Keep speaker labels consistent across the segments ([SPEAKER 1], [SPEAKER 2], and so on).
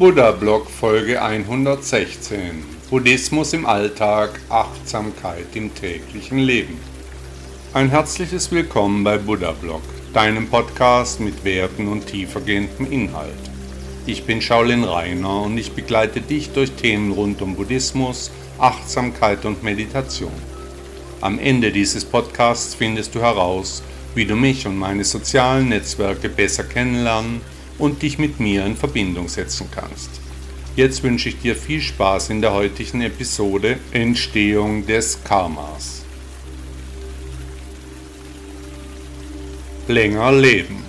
[SPEAKER 1] Buddha Blog Folge 116 Buddhismus im Alltag, Achtsamkeit im täglichen Leben. Ein herzliches Willkommen bei Buddha Blog, deinem Podcast mit Werten und tiefergehendem Inhalt. Ich bin Shaolin Rainer und ich begleite dich durch Themen rund um Buddhismus, Achtsamkeit und Meditation. Am Ende dieses Podcasts findest du heraus, wie du mich und meine sozialen Netzwerke besser kennenlernen und dich mit mir in Verbindung setzen kannst. Jetzt wünsche ich dir viel Spaß in der heutigen Episode Entstehung des Karmas. Länger leben.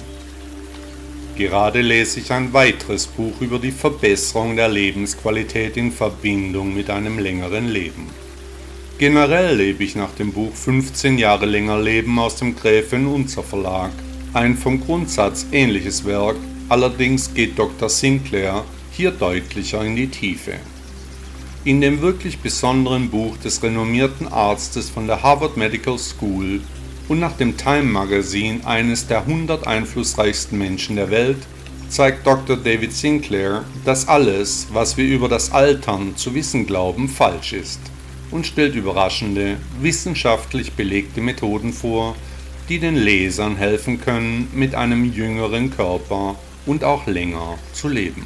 [SPEAKER 1] Gerade lese ich ein weiteres Buch über die Verbesserung der Lebensqualität in Verbindung mit einem längeren Leben. Generell lebe ich nach dem Buch 15 Jahre länger Leben aus dem Gräfin Unzer Verlag, ein vom Grundsatz ähnliches Werk, Allerdings geht Dr. Sinclair hier deutlicher in die Tiefe. In dem wirklich besonderen Buch des renommierten Arztes von der Harvard Medical School und nach dem Time Magazine eines der 100 einflussreichsten Menschen der Welt zeigt Dr. David Sinclair, dass alles, was wir über das Altern zu wissen glauben, falsch ist und stellt überraschende, wissenschaftlich belegte Methoden vor, die den Lesern helfen können, mit einem jüngeren Körper und auch länger zu leben.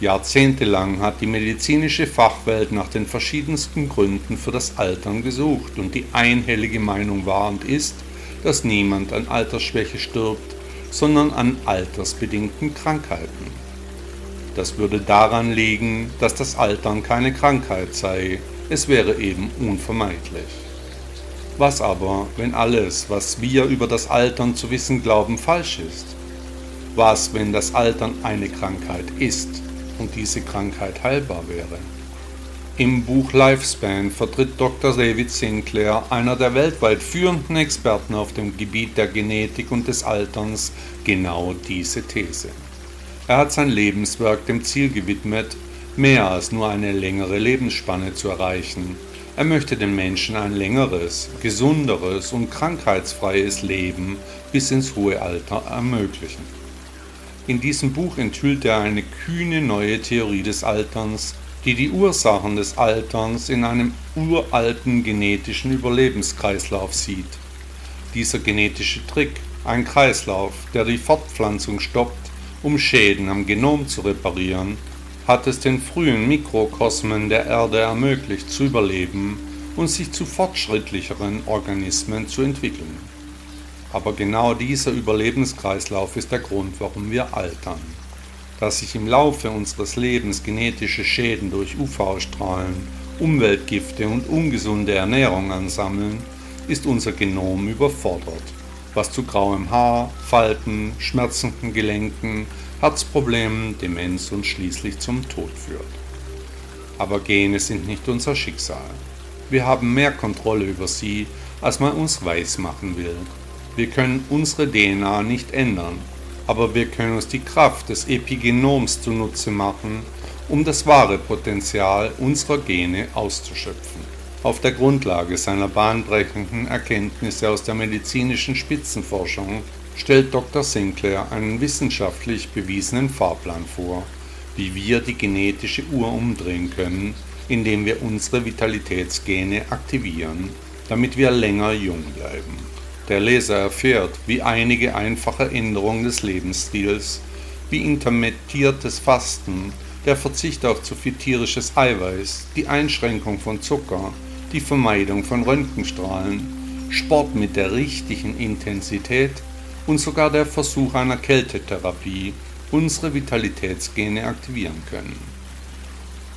[SPEAKER 1] Jahrzehntelang hat die medizinische Fachwelt nach den verschiedensten Gründen für das Altern gesucht und die einhellige Meinung war und ist, dass niemand an Altersschwäche stirbt, sondern an altersbedingten Krankheiten. Das würde daran liegen, dass das Altern keine Krankheit sei, es wäre eben unvermeidlich. Was aber, wenn alles, was wir über das Altern zu wissen glauben, falsch ist? Was, wenn das Altern eine Krankheit ist und diese Krankheit heilbar wäre? Im Buch Lifespan vertritt Dr. David Sinclair, einer der weltweit führenden Experten auf dem Gebiet der Genetik und des Alterns, genau diese These. Er hat sein Lebenswerk dem Ziel gewidmet, mehr als nur eine längere Lebensspanne zu erreichen. Er möchte den Menschen ein längeres, gesunderes und krankheitsfreies Leben bis ins hohe Alter ermöglichen. In diesem Buch enthüllt er eine kühne neue Theorie des Alterns, die die Ursachen des Alterns in einem uralten genetischen Überlebenskreislauf sieht. Dieser genetische Trick, ein Kreislauf, der die Fortpflanzung stoppt, um Schäden am Genom zu reparieren, hat es den frühen Mikrokosmen der Erde ermöglicht zu überleben und sich zu fortschrittlicheren Organismen zu entwickeln. Aber genau dieser Überlebenskreislauf ist der Grund, warum wir altern. Dass sich im Laufe unseres Lebens genetische Schäden durch UV-Strahlen, Umweltgifte und ungesunde Ernährung ansammeln, ist unser Genom überfordert, was zu grauem Haar, Falten, schmerzenden Gelenken, Herzproblemen, Demenz und schließlich zum Tod führt. Aber Gene sind nicht unser Schicksal. Wir haben mehr Kontrolle über sie, als man uns weismachen will. Wir können unsere DNA nicht ändern, aber wir können uns die Kraft des Epigenoms zunutze machen, um das wahre Potenzial unserer Gene auszuschöpfen. Auf der Grundlage seiner bahnbrechenden Erkenntnisse aus der medizinischen Spitzenforschung stellt Dr. Sinclair einen wissenschaftlich bewiesenen Fahrplan vor, wie wir die genetische Uhr umdrehen können, indem wir unsere Vitalitätsgene aktivieren, damit wir länger jung bleiben. Der Leser erfährt, wie einige einfache Änderungen des Lebensstils, wie intermittiertes Fasten, der Verzicht auf zu viel tierisches Eiweiß, die Einschränkung von Zucker, die Vermeidung von Röntgenstrahlen, Sport mit der richtigen Intensität und sogar der Versuch einer Kältetherapie unsere Vitalitätsgene aktivieren können.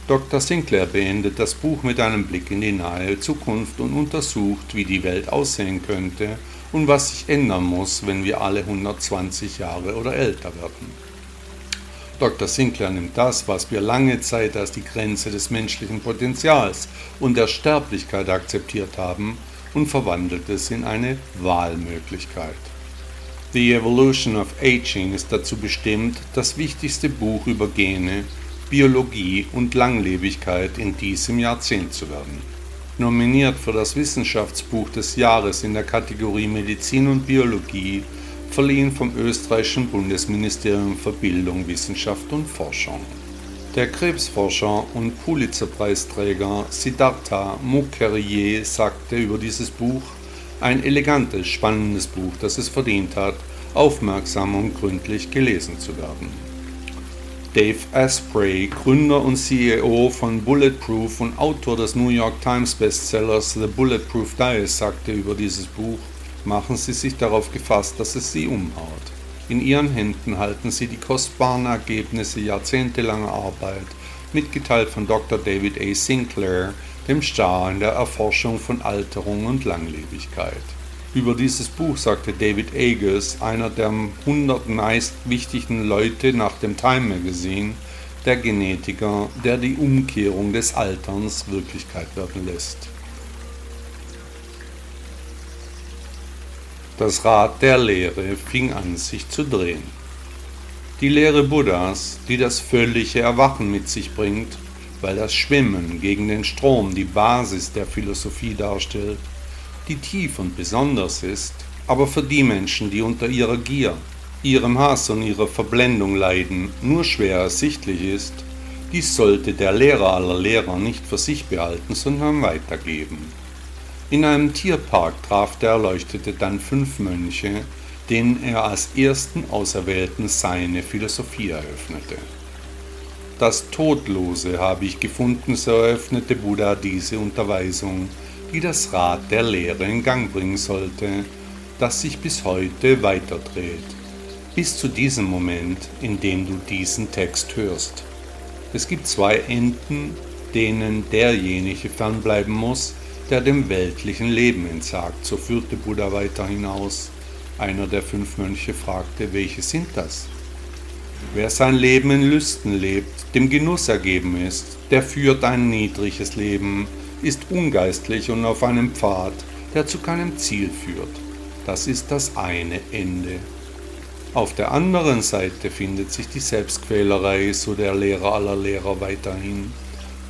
[SPEAKER 1] Dr. Sinclair beendet das Buch mit einem Blick in die nahe Zukunft und untersucht, wie die Welt aussehen könnte und was sich ändern muss, wenn wir alle 120 Jahre oder älter werden. Dr. Sinclair nimmt das, was wir lange Zeit als die Grenze des menschlichen Potenzials und der Sterblichkeit akzeptiert haben, und verwandelt es in eine Wahlmöglichkeit. The Evolution of Aging ist dazu bestimmt, das wichtigste Buch über Gene, Biologie und Langlebigkeit in diesem Jahrzehnt zu werden. Nominiert für das Wissenschaftsbuch des Jahres in der Kategorie Medizin und Biologie verliehen vom österreichischen Bundesministerium für Bildung, Wissenschaft und Forschung. Der Krebsforscher und Pulitzerpreisträger Siddhartha Mukherjee sagte über dieses Buch, ein elegantes, spannendes Buch, das es verdient hat, aufmerksam und gründlich gelesen zu werden. Dave Asprey, Gründer und CEO von Bulletproof und Autor des New York Times Bestsellers The Bulletproof Diet, sagte über dieses Buch, machen Sie sich darauf gefasst, dass es Sie umhaut. In Ihren Händen halten Sie die kostbaren Ergebnisse jahrzehntelanger Arbeit, mitgeteilt von Dr. David A. Sinclair, dem Star in der Erforschung von Alterung und Langlebigkeit. Über dieses Buch sagte David Agus, einer der 100 meist wichtigen Leute nach dem Time Magazine, der Genetiker, der die Umkehrung des Alterns Wirklichkeit werden lässt. Das Rad der Lehre fing an sich zu drehen. Die Lehre Buddhas, die das völlige Erwachen mit sich bringt, weil das Schwimmen gegen den Strom die Basis der Philosophie darstellt, die tief und besonders ist, aber für die Menschen, die unter ihrer Gier, ihrem Hass und ihrer Verblendung leiden, nur schwer ersichtlich ist, dies sollte der Lehrer aller Lehrer nicht für sich behalten, sondern weitergeben. In einem Tierpark traf der Erleuchtete dann fünf Mönche, denen er als ersten Auserwählten seine Philosophie eröffnete. Das Todlose habe ich gefunden, so eröffnete Buddha diese Unterweisung, die das Rad der Lehre in Gang bringen sollte, das sich bis heute weiterdreht, bis zu diesem Moment, in dem du diesen Text hörst. Es gibt zwei Enden, denen derjenige fernbleiben muss, der dem weltlichen Leben entsagt. So führte Buddha weiter hinaus. Einer der fünf Mönche fragte, welche sind das? Wer sein Leben in Lüsten lebt, dem Genuss ergeben ist, der führt ein niedriges Leben, ist ungeistlich und auf einem Pfad, der zu keinem Ziel führt. Das ist das eine Ende. Auf der anderen Seite findet sich die Selbstquälerei, so der Lehrer aller Lehrer weiterhin.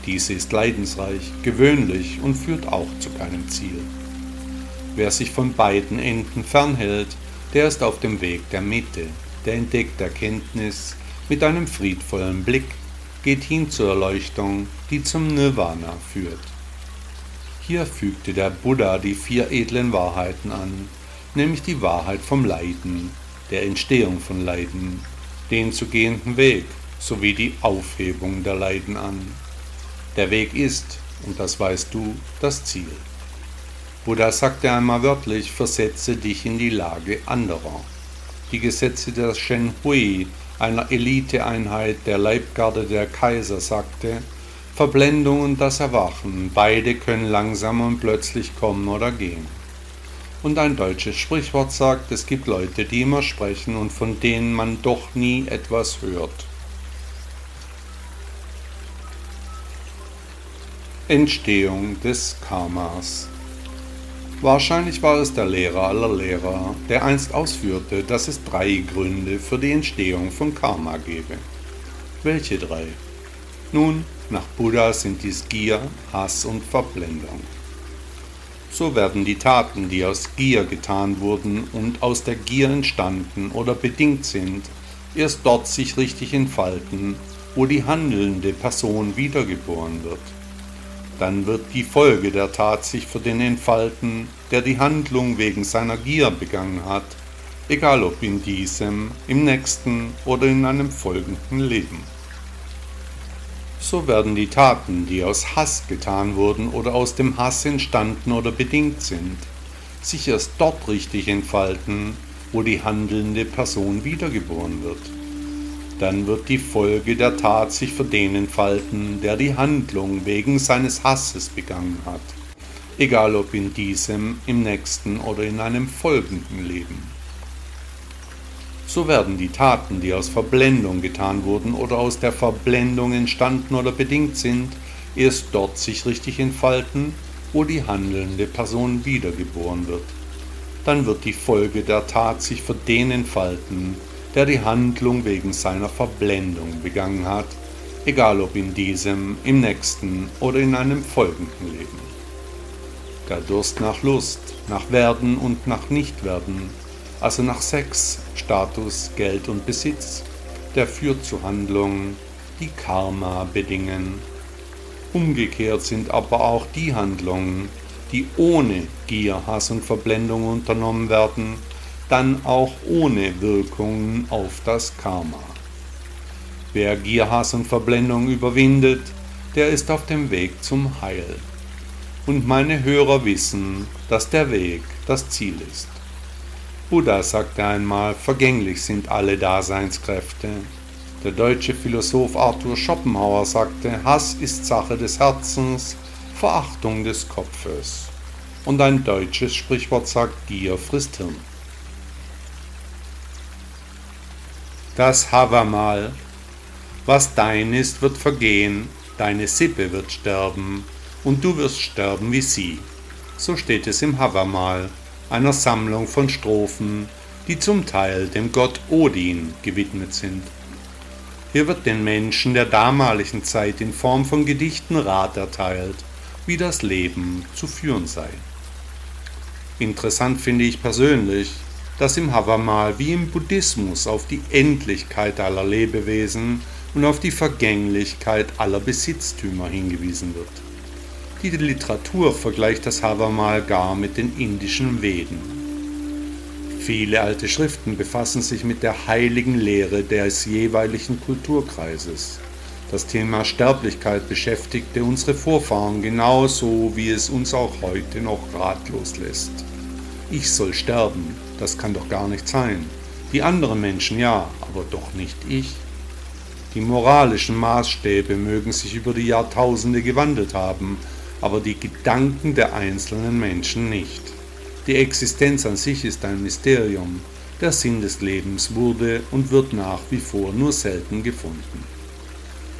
[SPEAKER 1] Diese ist leidensreich, gewöhnlich und führt auch zu keinem Ziel. Wer sich von beiden Enden fernhält, der ist auf dem Weg der Mitte, der entdeckt Erkenntnis mit einem friedvollen Blick, geht hin zur Erleuchtung, die zum Nirvana führt. Hier fügte der Buddha die vier edlen Wahrheiten an, nämlich die Wahrheit vom Leiden, der Entstehung von Leiden, den zu gehenden Weg sowie die Aufhebung der Leiden an. Der Weg ist, und das weißt du, das Ziel. Buddha sagte einmal wörtlich, versetze dich in die Lage anderer. Die Gesetze der Shen Hui, einer Eliteeinheit der Leibgarde der Kaiser, sagte, Verblendung und das Erwachen, beide können langsam und plötzlich kommen oder gehen. Und ein deutsches Sprichwort sagt, es gibt Leute, die immer sprechen und von denen man doch nie etwas hört. Entstehung des Karmas. Wahrscheinlich war es der Lehrer aller Lehrer, der einst ausführte, dass es drei Gründe für die Entstehung von Karma gebe. Welche drei? Nun, nach Buddha sind dies Gier, Hass und Verblendung. So werden die Taten, die aus Gier getan wurden und aus der Gier entstanden oder bedingt sind, erst dort sich richtig entfalten, wo die handelnde Person wiedergeboren wird dann wird die Folge der Tat sich für den entfalten, der die Handlung wegen seiner Gier begangen hat, egal ob in diesem, im nächsten oder in einem folgenden Leben. So werden die Taten, die aus Hass getan wurden oder aus dem Hass entstanden oder bedingt sind, sich erst dort richtig entfalten, wo die handelnde Person wiedergeboren wird dann wird die Folge der Tat sich für den entfalten, der die Handlung wegen seines Hasses begangen hat, egal ob in diesem, im nächsten oder in einem folgenden Leben. So werden die Taten, die aus Verblendung getan wurden oder aus der Verblendung entstanden oder bedingt sind, erst dort sich richtig entfalten, wo die handelnde Person wiedergeboren wird. Dann wird die Folge der Tat sich für den entfalten, der die Handlung wegen seiner Verblendung begangen hat, egal ob in diesem, im nächsten oder in einem folgenden Leben. Der Durst nach Lust, nach Werden und nach Nichtwerden, also nach Sex, Status, Geld und Besitz, der führt zu Handlungen, die Karma bedingen. Umgekehrt sind aber auch die Handlungen, die ohne Gier, Hass und Verblendung unternommen werden, dann auch ohne Wirkungen auf das Karma. Wer Gier, Hass und Verblendung überwindet, der ist auf dem Weg zum Heil. Und meine Hörer wissen, dass der Weg das Ziel ist. Buddha sagte einmal, vergänglich sind alle Daseinskräfte. Der deutsche Philosoph Arthur Schopenhauer sagte, Hass ist Sache des Herzens, Verachtung des Kopfes. Und ein deutsches Sprichwort sagt, Gier frisst Hirn. Das Havamal. Was dein ist, wird vergehen, deine Sippe wird sterben, und du wirst sterben wie sie. So steht es im Havamal einer Sammlung von Strophen, die zum Teil dem Gott Odin gewidmet sind. Hier wird den Menschen der damaligen Zeit in Form von Gedichten Rat erteilt, wie das Leben zu führen sei. Interessant finde ich persönlich, dass im Havamal wie im Buddhismus auf die Endlichkeit aller Lebewesen und auf die Vergänglichkeit aller Besitztümer hingewiesen wird. Die Literatur vergleicht das Havamal gar mit den indischen Veden. Viele alte Schriften befassen sich mit der heiligen Lehre des jeweiligen Kulturkreises. Das Thema Sterblichkeit beschäftigte unsere Vorfahren genauso, wie es uns auch heute noch ratlos lässt. Ich soll sterben, das kann doch gar nicht sein. Die anderen Menschen ja, aber doch nicht ich. Die moralischen Maßstäbe mögen sich über die Jahrtausende gewandelt haben, aber die Gedanken der einzelnen Menschen nicht. Die Existenz an sich ist ein Mysterium, der Sinn des Lebens wurde und wird nach wie vor nur selten gefunden.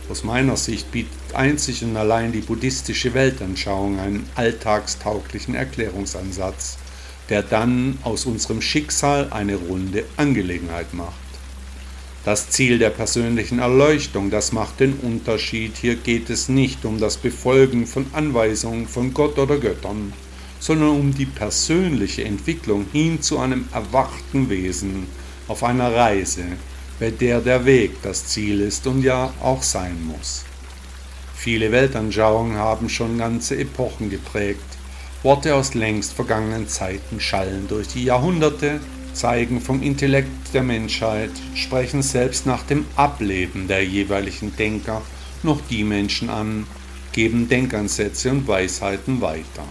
[SPEAKER 1] Aus meiner Sicht bietet einzig und allein die buddhistische Weltanschauung einen alltagstauglichen Erklärungsansatz, der dann aus unserem Schicksal eine runde Angelegenheit macht. Das Ziel der persönlichen Erleuchtung, das macht den Unterschied. Hier geht es nicht um das Befolgen von Anweisungen von Gott oder Göttern, sondern um die persönliche Entwicklung hin zu einem erwachten Wesen auf einer Reise, bei der der Weg das Ziel ist und ja auch sein muss. Viele Weltanschauungen haben schon ganze Epochen geprägt. Worte aus längst vergangenen Zeiten schallen durch die Jahrhunderte zeigen vom Intellekt der Menschheit, sprechen selbst nach dem Ableben der jeweiligen Denker noch die Menschen an, geben Denkansätze und Weisheiten weiter.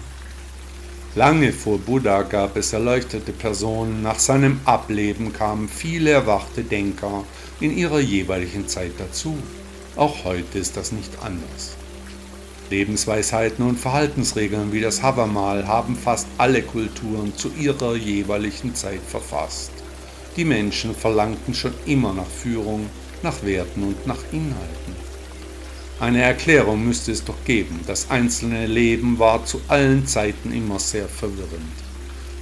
[SPEAKER 1] Lange vor Buddha gab es erleuchtete Personen, nach seinem Ableben kamen viele erwachte Denker in ihrer jeweiligen Zeit dazu. Auch heute ist das nicht anders. Lebensweisheiten und Verhaltensregeln wie das Havamal haben fast alle Kulturen zu ihrer jeweiligen Zeit verfasst. Die Menschen verlangten schon immer nach Führung, nach Werten und nach Inhalten. Eine Erklärung müsste es doch geben. Das einzelne Leben war zu allen Zeiten immer sehr verwirrend.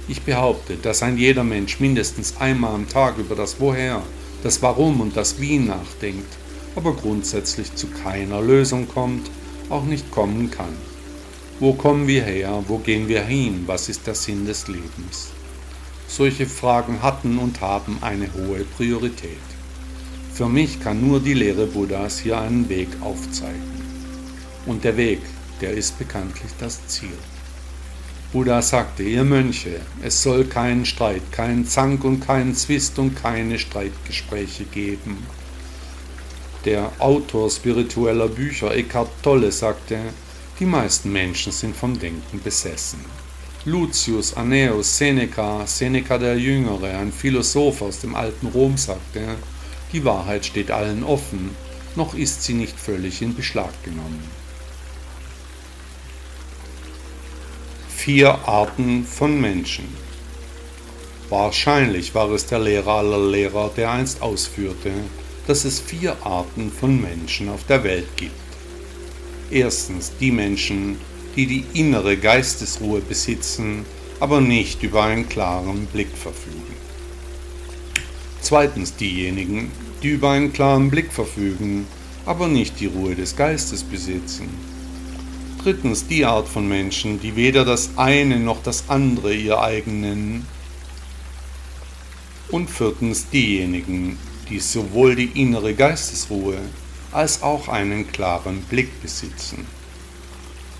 [SPEAKER 1] Ich behaupte, dass ein jeder Mensch mindestens einmal am Tag über das Woher, das Warum und das Wie nachdenkt, aber grundsätzlich zu keiner Lösung kommt, auch nicht kommen kann. Wo kommen wir her? Wo gehen wir hin? Was ist der Sinn des Lebens? Solche Fragen hatten und haben eine hohe Priorität. Für mich kann nur die Lehre Buddhas hier einen Weg aufzeigen. Und der Weg, der ist bekanntlich das Ziel. Buddha sagte, ihr Mönche, es soll keinen Streit, keinen Zank und keinen Zwist und keine Streitgespräche geben. Der Autor spiritueller Bücher Eckhart Tolle sagte, die meisten Menschen sind vom Denken besessen. Lucius Annaeus Seneca, Seneca der Jüngere, ein Philosoph aus dem alten Rom, sagte, die Wahrheit steht allen offen, noch ist sie nicht völlig in Beschlag genommen. Vier Arten von Menschen. Wahrscheinlich war es der Lehrer aller Lehrer, der einst ausführte, dass es vier Arten von Menschen auf der Welt gibt. Erstens die Menschen, die die innere Geistesruhe besitzen, aber nicht über einen klaren Blick verfügen. Zweitens diejenigen, die über einen klaren Blick verfügen, aber nicht die Ruhe des Geistes besitzen. Drittens die Art von Menschen, die weder das eine noch das andere ihr eigen nennen. Und viertens diejenigen, die sowohl die innere Geistesruhe als auch einen klaren Blick besitzen.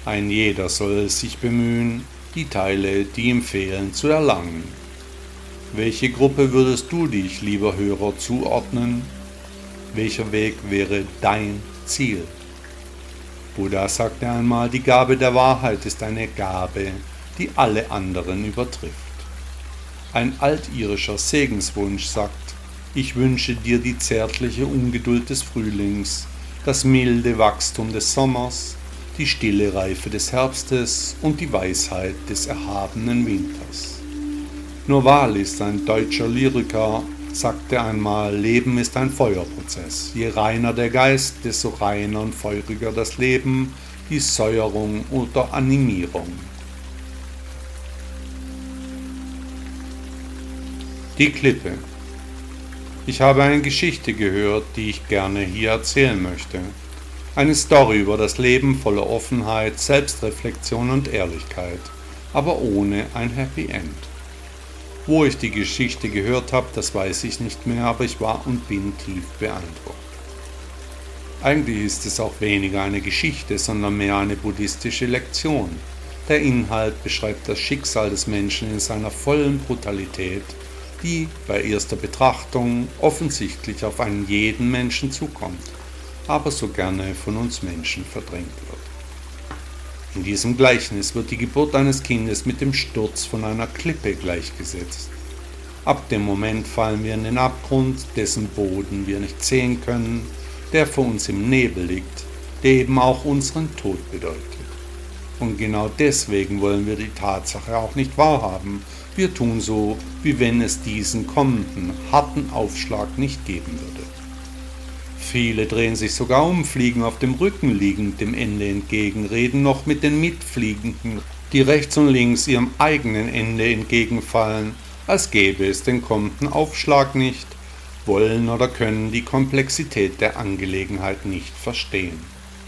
[SPEAKER 1] Ein jeder soll sich bemühen, die Teile, die ihm fehlen, zu erlangen. Welche Gruppe würdest du dich, lieber Hörer, zuordnen? Welcher Weg wäre dein Ziel? Buddha sagte einmal, die Gabe der Wahrheit ist eine Gabe, die alle anderen übertrifft. Ein altirischer Segenswunsch sagt, ich wünsche dir die zärtliche Ungeduld des Frühlings, das milde Wachstum des Sommers, die stille Reife des Herbstes und die Weisheit des erhabenen Winters. Novalis, ein deutscher Lyriker, sagte einmal, Leben ist ein Feuerprozess. Je reiner der Geist, desto reiner und feuriger das Leben, die Säuerung oder Animierung. Die Klippe ich habe eine Geschichte gehört, die ich gerne hier erzählen möchte. Eine Story über das Leben voller Offenheit, Selbstreflexion und Ehrlichkeit, aber ohne ein Happy End. Wo ich die Geschichte gehört habe, das weiß ich nicht mehr, aber ich war und bin tief beeindruckt. Eigentlich ist es auch weniger eine Geschichte, sondern mehr eine buddhistische Lektion. Der Inhalt beschreibt das Schicksal des Menschen in seiner vollen Brutalität die bei erster Betrachtung offensichtlich auf einen jeden Menschen zukommt, aber so gerne von uns Menschen verdrängt wird. In diesem Gleichnis wird die Geburt eines Kindes mit dem Sturz von einer Klippe gleichgesetzt. Ab dem Moment fallen wir in den Abgrund, dessen Boden wir nicht sehen können, der vor uns im Nebel liegt, der eben auch unseren Tod bedeutet. Und genau deswegen wollen wir die Tatsache auch nicht wahrhaben, wir tun so, wie wenn es diesen kommenden, harten Aufschlag nicht geben würde. Viele drehen sich sogar um, fliegen auf dem Rücken liegend dem Ende entgegen, reden noch mit den Mitfliegenden, die rechts und links ihrem eigenen Ende entgegenfallen, als gäbe es den kommenden Aufschlag nicht, wollen oder können die Komplexität der Angelegenheit nicht verstehen.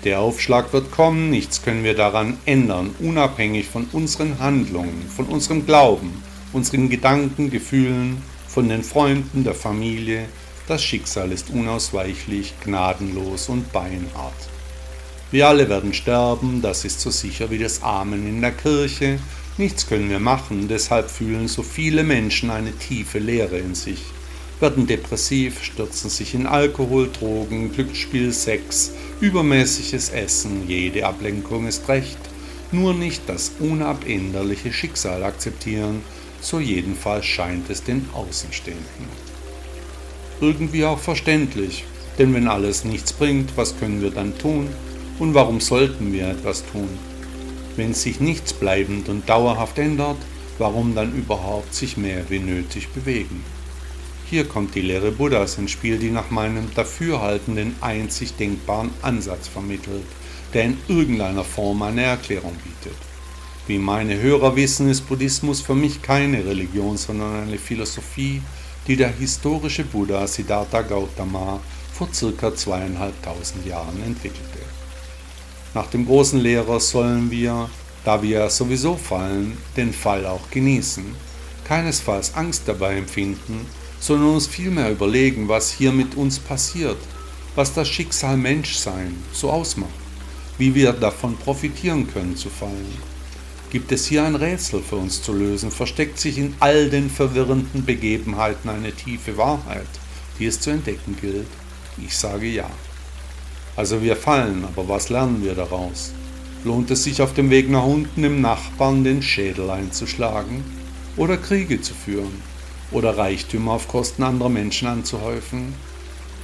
[SPEAKER 1] Der Aufschlag wird kommen, nichts können wir daran ändern, unabhängig von unseren Handlungen, von unserem Glauben, unseren Gedanken, Gefühlen, von den Freunden, der Familie. Das Schicksal ist unausweichlich, gnadenlos und beinhart. Wir alle werden sterben, das ist so sicher wie das Amen in der Kirche. Nichts können wir machen, deshalb fühlen so viele Menschen eine tiefe Leere in sich, werden depressiv, stürzen sich in Alkohol, Drogen, Glücksspiel, Sex, übermäßiges Essen, jede Ablenkung ist recht, nur nicht das unabänderliche Schicksal akzeptieren, so jedenfalls scheint es den Außenstehenden. Irgendwie auch verständlich, denn wenn alles nichts bringt, was können wir dann tun und warum sollten wir etwas tun? Wenn sich nichts bleibend und dauerhaft ändert, warum dann überhaupt sich mehr wie nötig bewegen? Hier kommt die Lehre Buddhas ins Spiel, die nach meinem Dafürhalten den einzig denkbaren Ansatz vermittelt, der in irgendeiner Form eine Erklärung bietet. Wie meine Hörer wissen, ist Buddhismus für mich keine Religion, sondern eine Philosophie, die der historische Buddha Siddhartha Gautama vor circa zweieinhalbtausend Jahren entwickelte. Nach dem großen Lehrer sollen wir, da wir sowieso fallen, den Fall auch genießen, keinesfalls Angst dabei empfinden, sondern uns vielmehr überlegen, was hier mit uns passiert, was das Schicksal Menschsein so ausmacht, wie wir davon profitieren können zu fallen Gibt es hier ein Rätsel für uns zu lösen? Versteckt sich in all den verwirrenden Begebenheiten eine tiefe Wahrheit, die es zu entdecken gilt? Ich sage ja. Also wir fallen, aber was lernen wir daraus? Lohnt es sich auf dem Weg nach unten im Nachbarn den Schädel einzuschlagen? Oder Kriege zu führen? Oder Reichtümer auf Kosten anderer Menschen anzuhäufen?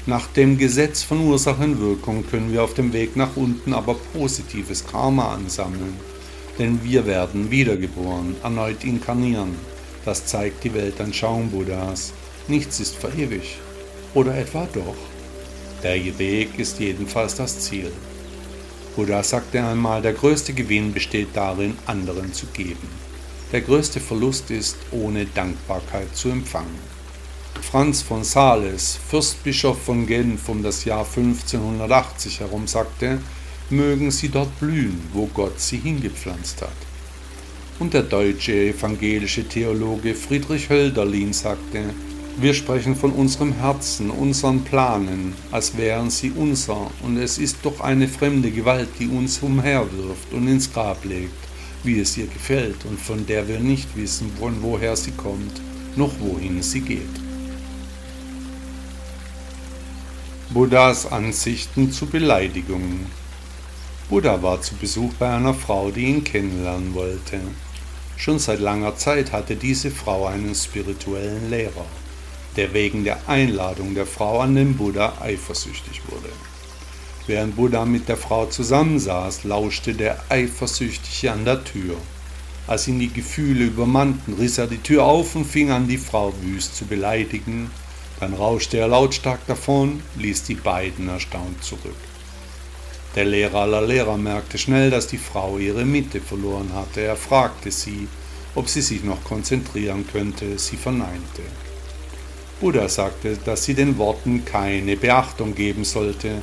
[SPEAKER 1] Nach dem Gesetz von Ursache und Wirkung können wir auf dem Weg nach unten aber positives Karma ansammeln denn wir werden wiedergeboren, erneut inkarnieren. Das zeigt die Weltanschauung Buddhas. Nichts ist verewigt. Oder etwa doch? Der Weg ist jedenfalls das Ziel. Buddha sagte einmal, der größte Gewinn besteht darin, anderen zu geben. Der größte Verlust ist, ohne Dankbarkeit zu empfangen. Franz von Sales, Fürstbischof von Genf um das Jahr 1580 herum, sagte, mögen sie dort blühen, wo Gott sie hingepflanzt hat. Und der deutsche evangelische Theologe Friedrich Hölderlin sagte, wir sprechen von unserem Herzen, unseren Planen, als wären sie unser, und es ist doch eine fremde Gewalt, die uns umherwirft und ins Grab legt, wie es ihr gefällt, und von der wir nicht wissen, von woher sie kommt, noch wohin sie geht. Buddhas Ansichten zu Beleidigungen Buddha war zu Besuch bei einer Frau, die ihn kennenlernen wollte. Schon seit langer Zeit hatte diese Frau einen spirituellen Lehrer der wegen der Einladung der Frau an den Buddha eifersüchtig wurde. Während Buddha mit der Frau zusammensaß, lauschte der Eifersüchtige an der Tür. Als ihn die Gefühle übermannten, riss er die Tür auf und fing an, die Frau wüst zu beleidigen. Dann rauschte er lautstark davon, ließ die beiden erstaunt zurück. Der Lehrer aller Lehrer merkte schnell, dass die Frau ihre Mitte verloren hatte. Er fragte sie, ob sie sich noch konzentrieren könnte. Sie verneinte. Buddha sagte, dass sie den Worten keine Beachtung geben sollte.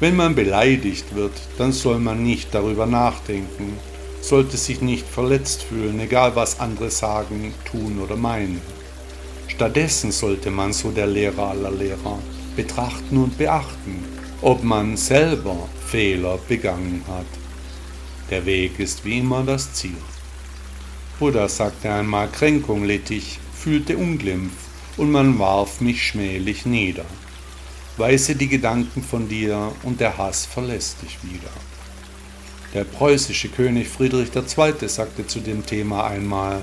[SPEAKER 1] Wenn man beleidigt wird, dann soll man nicht darüber nachdenken, sollte sich nicht verletzt fühlen, egal was andere sagen, tun oder meinen. Stattdessen sollte man, so der Lehrer aller Lehrer, betrachten und beachten, ob man selber Fehler begangen hat. Der Weg ist wie immer das Ziel. Buddha sagte einmal, Kränkung litt ich, fühlte Unglimpf, und man warf mich schmählich nieder. Weise die Gedanken von dir, und der Hass verlässt dich wieder. Der preußische König Friedrich II. sagte zu dem Thema einmal,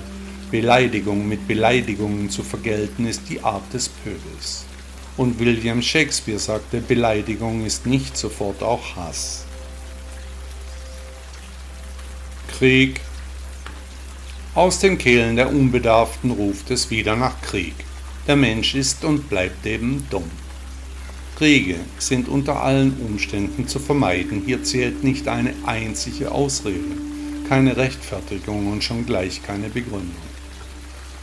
[SPEAKER 1] Beleidigung mit Beleidigungen zu vergelten ist die Art des Pöbels. Und William Shakespeare sagte, Beleidigung ist nicht sofort auch Hass. Krieg. Aus den Kehlen der Unbedarften ruft es wieder nach Krieg. Der Mensch ist und bleibt eben dumm. Kriege sind unter allen Umständen zu vermeiden. Hier zählt nicht eine einzige Ausrede, keine Rechtfertigung und schon gleich keine Begründung.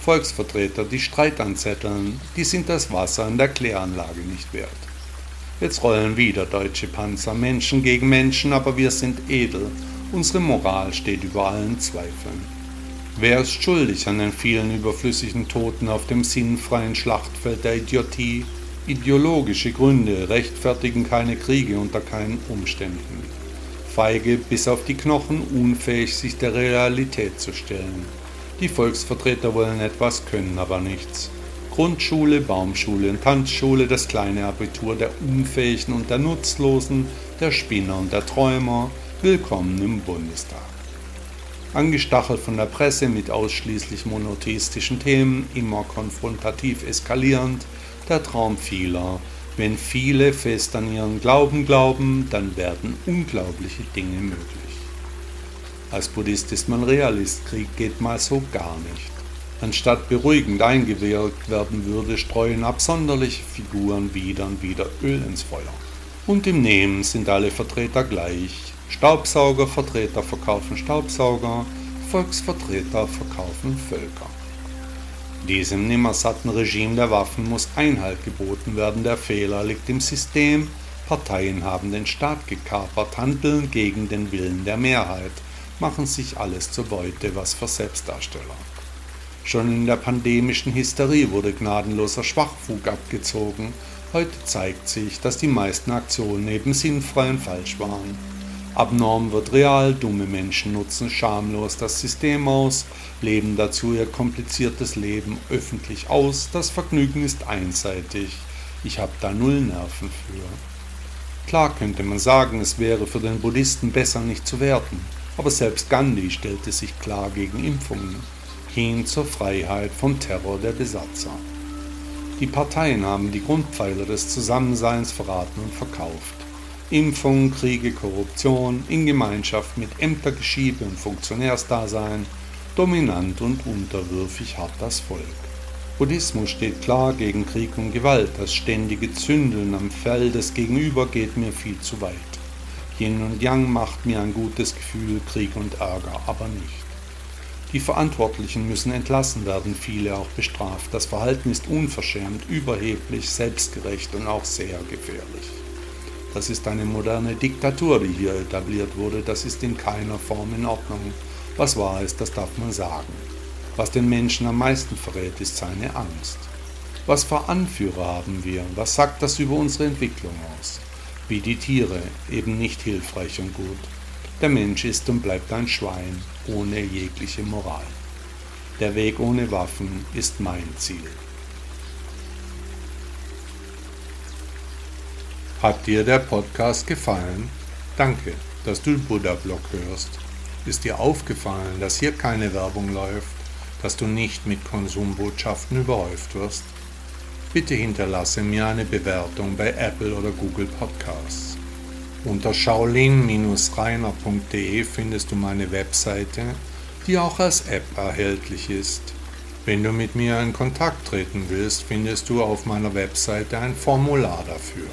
[SPEAKER 1] Volksvertreter, die Streit anzetteln, die sind das Wasser in der Kläranlage nicht wert. Jetzt rollen wieder deutsche Panzer, Menschen gegen Menschen, aber wir sind edel. Unsere Moral steht über allen Zweifeln. Wer ist schuldig an den vielen überflüssigen Toten auf dem sinnfreien Schlachtfeld der Idiotie? Ideologische Gründe rechtfertigen keine Kriege unter keinen Umständen. Feige bis auf die Knochen, unfähig sich der Realität zu stellen. Die Volksvertreter wollen etwas, können aber nichts. Grundschule, Baumschule und Tanzschule, das kleine Abitur der Unfähigen und der Nutzlosen, der Spinner und der Träumer, willkommen im Bundestag angestachelt von der Presse mit ausschließlich monotheistischen Themen, immer konfrontativ eskalierend, der Traum vieler. Wenn viele fest an ihren Glauben glauben, dann werden unglaubliche Dinge möglich. Als Buddhist ist man Realist, Krieg geht mal so gar nicht. Anstatt beruhigend eingewirkt werden würde, streuen absonderliche Figuren wieder und wieder Öl ins Feuer. Und im Nehmen sind alle Vertreter gleich, Staubsaugervertreter verkaufen Staubsauger, Volksvertreter verkaufen Völker. Diesem nimmersatten Regime der Waffen muss Einhalt geboten werden. Der Fehler liegt im System. Parteien haben den Staat gekapert, handeln gegen den Willen der Mehrheit, machen sich alles zur Beute, was für Selbstdarsteller. Schon in der pandemischen Hysterie wurde gnadenloser Schwachfug abgezogen. Heute zeigt sich, dass die meisten Aktionen eben sinnfrei und falsch waren. Abnorm wird real, dumme Menschen nutzen schamlos das System aus, leben dazu ihr kompliziertes Leben öffentlich aus, das Vergnügen ist einseitig, ich habe da null Nerven für. Klar könnte man sagen, es wäre für den Buddhisten besser nicht zu werten, aber selbst Gandhi stellte sich klar gegen Impfungen, hin zur Freiheit vom Terror der Besatzer. Die Parteien haben die Grundpfeiler des Zusammenseins verraten und verkauft. Impfung, Kriege, Korruption in Gemeinschaft mit Ämtergeschiebe und Funktionärsdasein, Dominant und unterwürfig hat das Volk. Buddhismus steht klar gegen Krieg und Gewalt. Das ständige Zündeln am Fell des Gegenüber geht mir viel zu weit. Yin und Yang macht mir ein gutes Gefühl, Krieg und Ärger aber nicht. Die Verantwortlichen müssen entlassen werden, viele auch bestraft. Das Verhalten ist unverschämt, überheblich, selbstgerecht und auch sehr gefährlich. Das ist eine moderne Diktatur, die hier etabliert wurde. Das ist in keiner Form in Ordnung. Was wahr ist, das darf man sagen. Was den Menschen am meisten verrät, ist seine Angst. Was für Anführer haben wir? Was sagt das über unsere Entwicklung aus? Wie die Tiere, eben nicht hilfreich und gut. Der Mensch ist und bleibt ein Schwein ohne jegliche Moral. Der Weg ohne Waffen ist mein Ziel. Hat dir der Podcast gefallen? Danke, dass du Buddha Blog hörst. Ist dir aufgefallen, dass hier keine Werbung läuft, dass du nicht mit Konsumbotschaften überhäuft wirst? Bitte hinterlasse mir eine Bewertung bei Apple oder Google Podcasts. Unter shaolin-reiner.de findest du meine Webseite, die auch als App erhältlich ist. Wenn du mit mir in Kontakt treten willst, findest du auf meiner Webseite ein Formular dafür.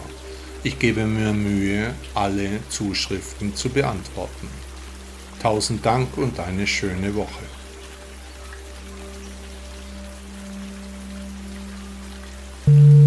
[SPEAKER 1] Ich gebe mir Mühe, alle Zuschriften zu beantworten. Tausend Dank und eine schöne Woche.
[SPEAKER 2] Mm-hmm.